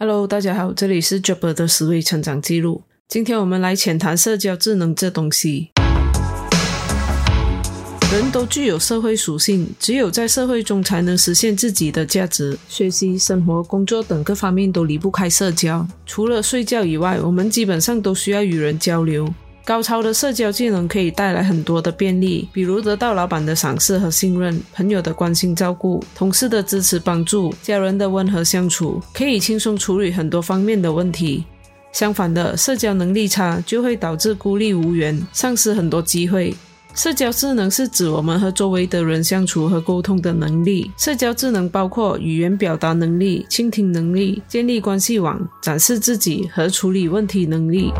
Hello，大家好，这里是 Jobber 的思维成长记录。今天我们来浅谈社交智能这东西。人都具有社会属性，只有在社会中才能实现自己的价值。学习、生活、工作等各方面都离不开社交。除了睡觉以外，我们基本上都需要与人交流。高超的社交技能可以带来很多的便利，比如得到老板的赏识和信任，朋友的关心照顾，同事的支持帮助，家人的温和相处，可以轻松处理很多方面的问题。相反的，社交能力差就会导致孤立无援，丧失很多机会。社交智能是指我们和周围的人相处和沟通的能力。社交智能包括语言表达能力、倾听能力、建立关系网、展示自己和处理问题能力。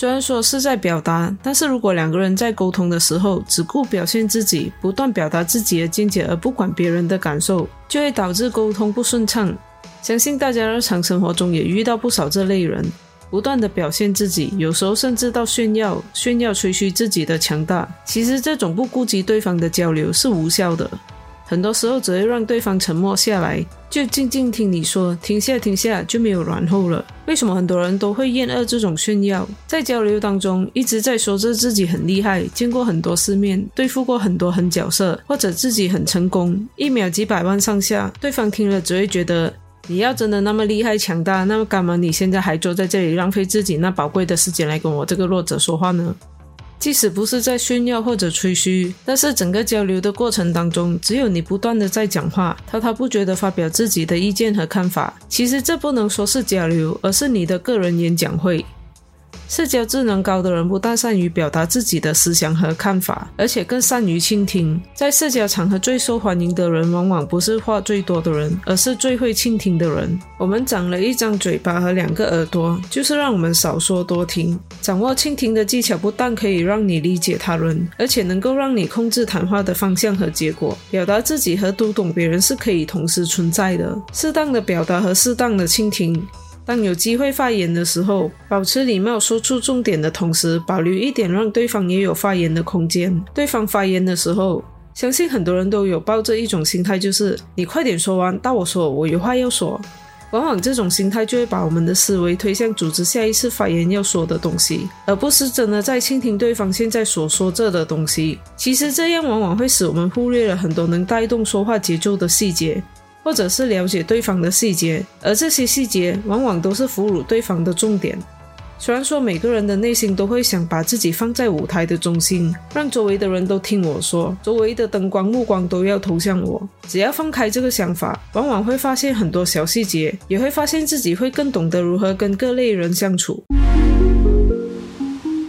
虽然说是在表达，但是如果两个人在沟通的时候只顾表现自己，不断表达自己的见解，而不管别人的感受，就会导致沟通不顺畅。相信大家日常生活中也遇到不少这类人，不断的表现自己，有时候甚至到炫耀、炫耀、吹嘘自己的强大。其实这种不顾及对方的交流是无效的。很多时候只会让对方沉默下来，就静静听你说，停下停下就没有然后了。为什么很多人都会厌恶这种炫耀？在交流当中一直在说着自己很厉害，见过很多世面，对付过很多狠角色，或者自己很成功，一秒几百万上下，对方听了只会觉得，你要真的那么厉害强大，那么干嘛你现在还坐在这里浪费自己那宝贵的时间来跟我这个弱者说话呢？即使不是在炫耀或者吹嘘，但是整个交流的过程当中，只有你不断的在讲话，滔滔不绝的发表自己的意见和看法。其实这不能说是交流，而是你的个人演讲会。社交智能高的人不但善于表达自己的思想和看法，而且更善于倾听。在社交场合最受欢迎的人，往往不是话最多的人，而是最会倾听的人。我们长了一张嘴巴和两个耳朵，就是让我们少说多听。掌握倾听的技巧，不但可以让你理解他人，而且能够让你控制谈话的方向和结果。表达自己和读懂别人是可以同时存在的。适当的表达和适当的倾听。当有机会发言的时候，保持礼貌，说出重点的同时，保留一点让对方也有发言的空间。对方发言的时候，相信很多人都有抱着一种心态，就是你快点说完，到我说，我有话要说。往往这种心态就会把我们的思维推向组织下一次发言要说的东西，而不是真的在倾听对方现在所说着的东西。其实这样往往会使我们忽略了很多能带动说话节奏的细节。或者是了解对方的细节，而这些细节往往都是俘虏对方的重点。虽然说每个人的内心都会想把自己放在舞台的中心，让周围的人都听我说，周围的灯光目光都要投向我。只要放开这个想法，往往会发现很多小细节，也会发现自己会更懂得如何跟各类人相处。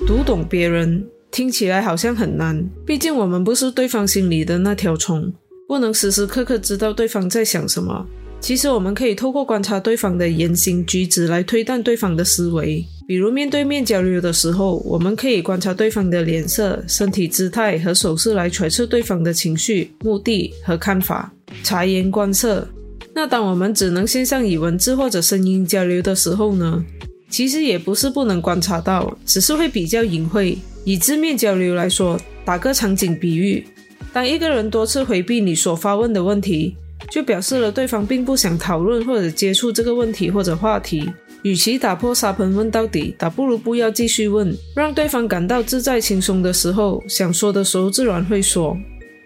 读懂别人听起来好像很难，毕竟我们不是对方心里的那条虫。不能时时刻刻知道对方在想什么。其实我们可以透过观察对方的言行举止来推断对方的思维。比如面对面交流的时候，我们可以观察对方的脸色、身体姿态和手势来揣测对方的情绪、目的和看法。察言观色。那当我们只能线上以文字或者声音交流的时候呢？其实也不是不能观察到，只是会比较隐晦。以字面交流来说，打个场景比喻。当一个人多次回避你所发问的问题，就表示了对方并不想讨论或者接触这个问题或者话题。与其打破沙盆问到底，倒不如不要继续问，让对方感到自在轻松的时候，想说的时候自然会说。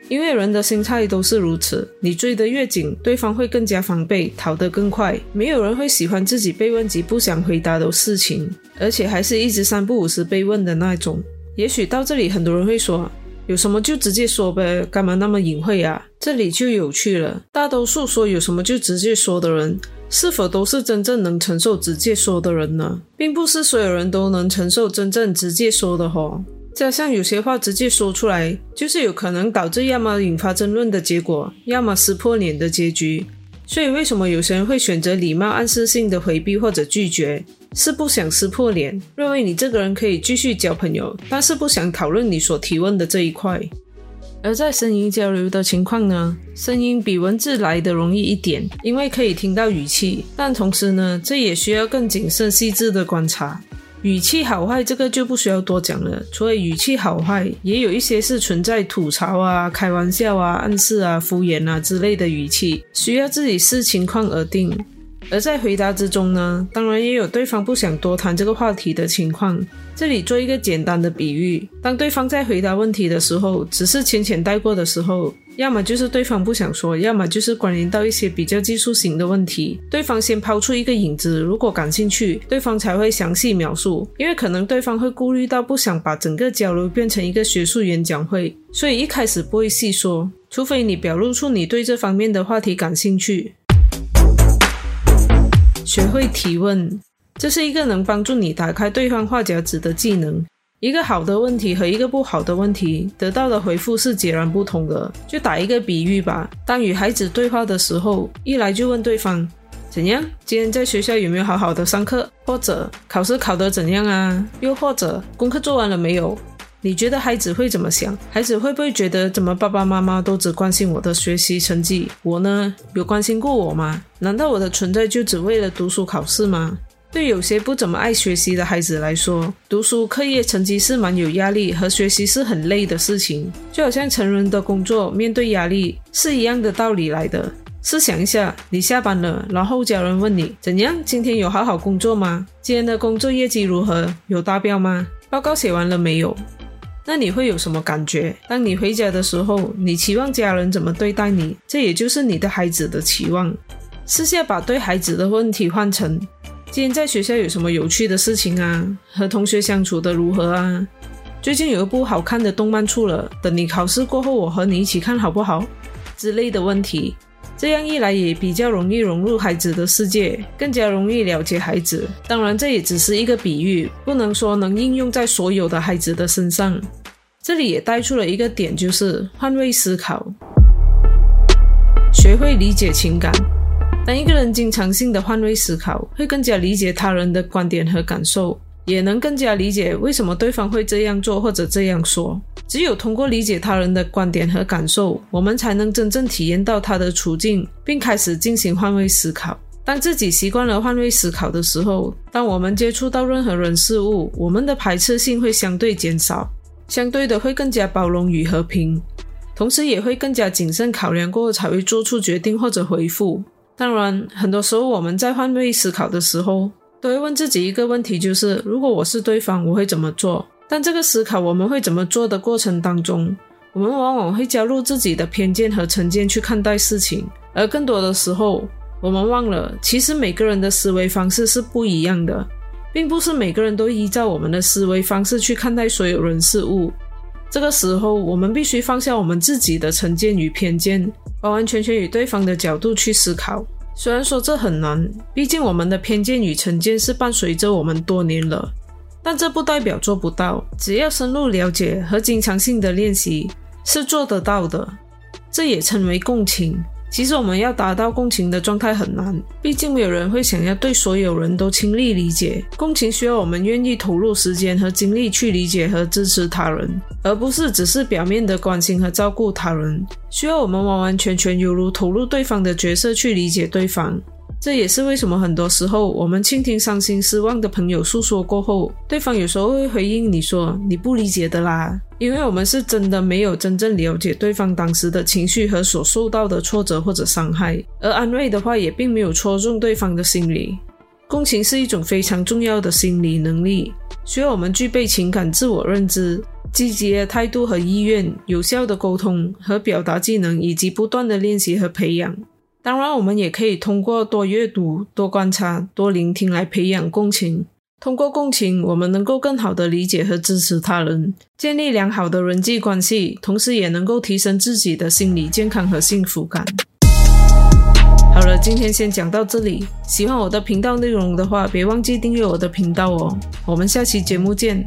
因为人的心态都是如此，你追得越紧，对方会更加防备，逃得更快。没有人会喜欢自己被问及不想回答的事情，而且还是一直三不五时被问的那种。也许到这里，很多人会说。有什么就直接说呗，干嘛那么隐晦啊？这里就有趣了。大多数说有什么就直接说的人，是否都是真正能承受直接说的人呢？并不是所有人都能承受真正直接说的吼。加上有些话直接说出来，就是有可能导致要么引发争论的结果，要么撕破脸的结局。所以，为什么有些人会选择礼貌暗示性的回避或者拒绝？是不想撕破脸，认为你这个人可以继续交朋友，但是不想讨论你所提问的这一块。而在声音交流的情况呢，声音比文字来的容易一点，因为可以听到语气，但同时呢，这也需要更谨慎细致的观察。语气好坏这个就不需要多讲了。除了语气好坏，也有一些是存在吐槽啊、开玩笑啊、暗示啊、敷衍啊之类的语气，需要自己视情况而定。而在回答之中呢，当然也有对方不想多谈这个话题的情况。这里做一个简单的比喻：当对方在回答问题的时候，只是浅浅带过的时候，要么就是对方不想说，要么就是关联到一些比较技术型的问题。对方先抛出一个影子，如果感兴趣，对方才会详细描述。因为可能对方会顾虑到不想把整个交流变成一个学术演讲会，所以一开始不会细说，除非你表露出你对这方面的话题感兴趣。学会提问，这是一个能帮助你打开对方话匣子的技能。一个好的问题和一个不好的问题得到的回复是截然不同的。就打一个比喻吧，当与孩子对话的时候，一来就问对方怎样，今天在学校有没有好好的上课，或者考试考得怎样啊？又或者功课做完了没有？你觉得孩子会怎么想？孩子会不会觉得怎么爸爸妈妈都只关心我的学习成绩，我呢有关心过我吗？难道我的存在就只为了读书考试吗？对有些不怎么爱学习的孩子来说，读书课业成绩是蛮有压力和学习是很累的事情，就好像成人的工作面对压力是一样的道理来的。试想一下，你下班了，然后家人问你怎样，今天有好好工作吗？今天的工作业绩如何？有达标吗？报告写完了没有？那你会有什么感觉？当你回家的时候，你期望家人怎么对待你？这也就是你的孩子的期望。试下把对孩子的问题换成：今天在学校有什么有趣的事情啊？和同学相处的如何啊？最近有一部好看的动漫出了，等你考试过后，我和你一起看好不好？之类的问题。这样一来也比较容易融入孩子的世界，更加容易了解孩子。当然，这也只是一个比喻，不能说能应用在所有的孩子的身上。这里也带出了一个点，就是换位思考，学会理解情感。当一个人经常性的换位思考，会更加理解他人的观点和感受。也能更加理解为什么对方会这样做或者这样说。只有通过理解他人的观点和感受，我们才能真正体验到他的处境，并开始进行换位思考。当自己习惯了换位思考的时候，当我们接触到任何人事物，我们的排斥性会相对减少，相对的会更加包容与和平，同时也会更加谨慎考量过后才会做出决定或者回复。当然，很多时候我们在换位思考的时候。都会问自己一个问题，就是如果我是对方，我会怎么做？但这个思考我们会怎么做的过程当中，我们往往会加入自己的偏见和成见去看待事情，而更多的时候，我们忘了，其实每个人的思维方式是不一样的，并不是每个人都依照我们的思维方式去看待所有人事物。这个时候，我们必须放下我们自己的成见与偏见，完完全全以对方的角度去思考。虽然说这很难，毕竟我们的偏见与成见是伴随着我们多年了，但这不代表做不到。只要深入了解和经常性的练习，是做得到的。这也称为共情。其实我们要达到共情的状态很难，毕竟没有人会想要对所有人都亲力理解。共情需要我们愿意投入时间和精力去理解和支持他人，而不是只是表面的关心和照顾他人。需要我们完完全全犹如投入对方的角色去理解对方。这也是为什么很多时候我们倾听伤心失望的朋友诉说过后，对方有时候会回应你说你不理解的啦，因为我们是真的没有真正了解对方当时的情绪和所受到的挫折或者伤害，而安慰的话也并没有戳中对方的心理。共情是一种非常重要的心理能力，需要我们具备情感自我认知、积极的态度和意愿、有效的沟通和表达技能，以及不断的练习和培养。当然，我们也可以通过多阅读、多观察、多聆听来培养共情。通过共情，我们能够更好的理解和支持他人，建立良好的人际关系，同时也能够提升自己的心理健康和幸福感。好了，今天先讲到这里。喜欢我的频道内容的话，别忘记订阅我的频道哦。我们下期节目见。